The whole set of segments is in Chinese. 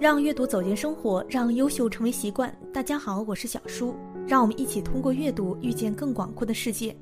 让阅读走进生活，让优秀成为习惯。大家好，我是小舒，让我们一起通过阅读遇见更广阔的世界。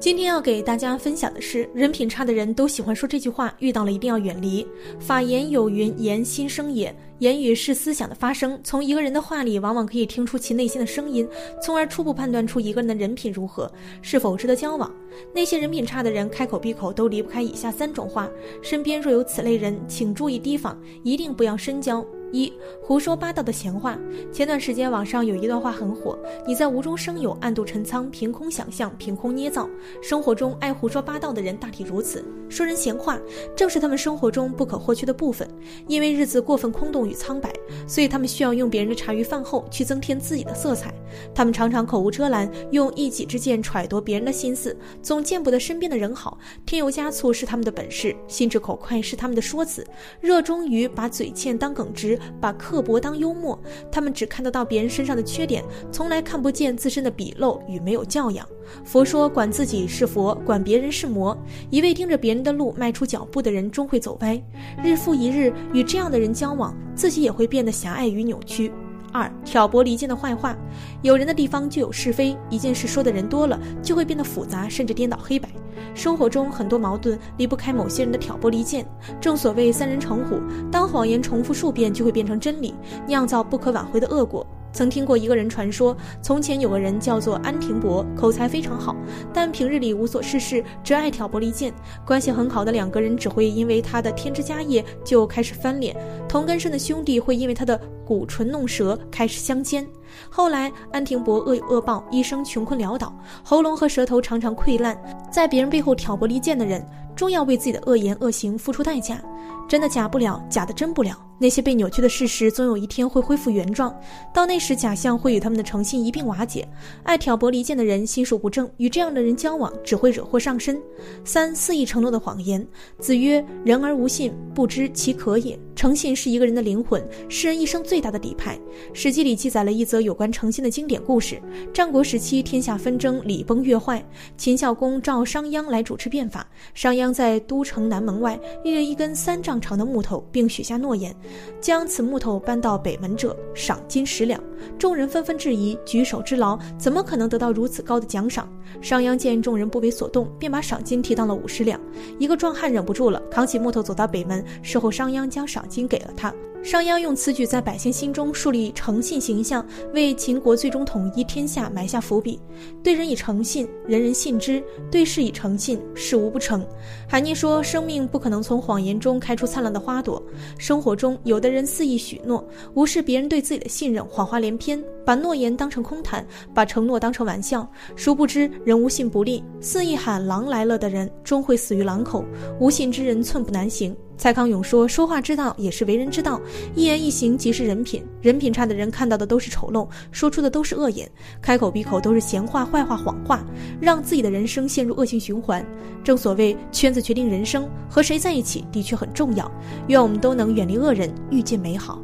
今天要给大家分享的是，人品差的人都喜欢说这句话：遇到了一定要远离。法言有云：“言心声也。”言语是思想的发声。从一个人的话里，往往可以听出其内心的声音，从而初步判断出一个人的人品如何，是否值得交往。那些人品差的人，开口闭口都离不开以下三种话：身边若有此类人，请注意提防，一定不要深交。一胡说八道的闲话。前段时间网上有一段话很火：你在无中生有，暗度陈仓，凭空想象，凭空捏造。生活中爱胡说八道的人大体如此，说人闲话正是他们生活中不可或缺的部分。因为日子过分空洞与苍白，所以他们需要用别人的茶余饭后去增添自己的色彩。他们常常口无遮拦，用一己之见揣度别人的心思，总见不得身边的人好。添油加醋是他们的本事，心直口快是他们的说辞，热衷于把嘴欠当耿直。把刻薄当幽默，他们只看得到别人身上的缺点，从来看不见自身的鄙陋与没有教养。佛说，管自己是佛，管别人是魔。一味盯着别人的路迈出脚步的人，终会走歪。日复一日与这样的人交往，自己也会变得狭隘与扭曲。二挑拨离间的坏话，有人的地方就有是非，一件事说的人多了，就会变得复杂，甚至颠倒黑白。生活中很多矛盾离不开某些人的挑拨离间。正所谓三人成虎，当谎言重复数遍，就会变成真理，酿造不可挽回的恶果。曾听过一个人传说，从前有个人叫做安廷伯，口才非常好，但平日里无所事事，只爱挑拨离间。关系很好的两个人只会因为他的添枝加叶就开始翻脸，同根生的兄弟会因为他的鼓唇弄舌开始相奸。后来安廷伯恶有恶报，一生穷困潦倒，喉咙和舌头常常溃烂。在别人背后挑拨离间的人，终要为自己的恶言恶行付出代价。真的假不了，假的真不了。那些被扭曲的事实，总有一天会恢复原状。到那时，假象会与他们的诚信一并瓦解。爱挑拨离间的人，心术不正，与这样的人交往，只会惹祸上身。三肆意承诺的谎言。子曰：“人而无信，不知其可也。”诚信是一个人的灵魂，是人一生最大的底牌。《史记》里记载了一则有关诚信的经典故事：战国时期，天下纷争，礼崩乐坏。秦孝公召商鞅来主持变法。商鞅在都城南门外立了一根三丈长的木头，并许下诺言。将此木头搬到北门者，赏金十两。众人纷纷质疑：举手之劳，怎么可能得到如此高的奖赏？商鞅见众人不为所动，便把赏金提到了五十两。一个壮汉忍不住了，扛起木头走到北门，事后商鞅将赏金给了他。商鞅用此举在百姓心中树立诚信形象，为秦国最终统一天下埋下伏笔。对人以诚信，人人信之；对事以诚信，事无不成。韩聂说：“生命不可能从谎言中开出灿烂的花朵。”生活中，有的人肆意许诺，无视别人对自己的信任，谎话连篇，把诺言当成空谈，把承诺当成玩笑。殊不知，人无信不立。肆意喊“狼来了”的人，终会死于狼口。无信之人，寸步难行。蔡康永说：“说话之道也是为人之道，一言一行即是人品。人品差的人看到的都是丑陋，说出的都是恶言，开口闭口都是闲话、坏话、谎话，让自己的人生陷入恶性循环。正所谓圈子决定人生，和谁在一起的确很重要。愿我们都能远离恶人，遇见美好。”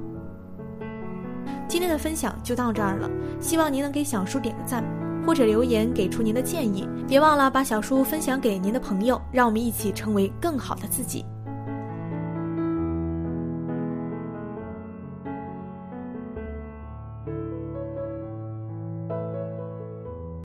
今天的分享就到这儿了，希望您能给小叔点个赞，或者留言给出您的建议。别忘了把小叔分享给您的朋友，让我们一起成为更好的自己。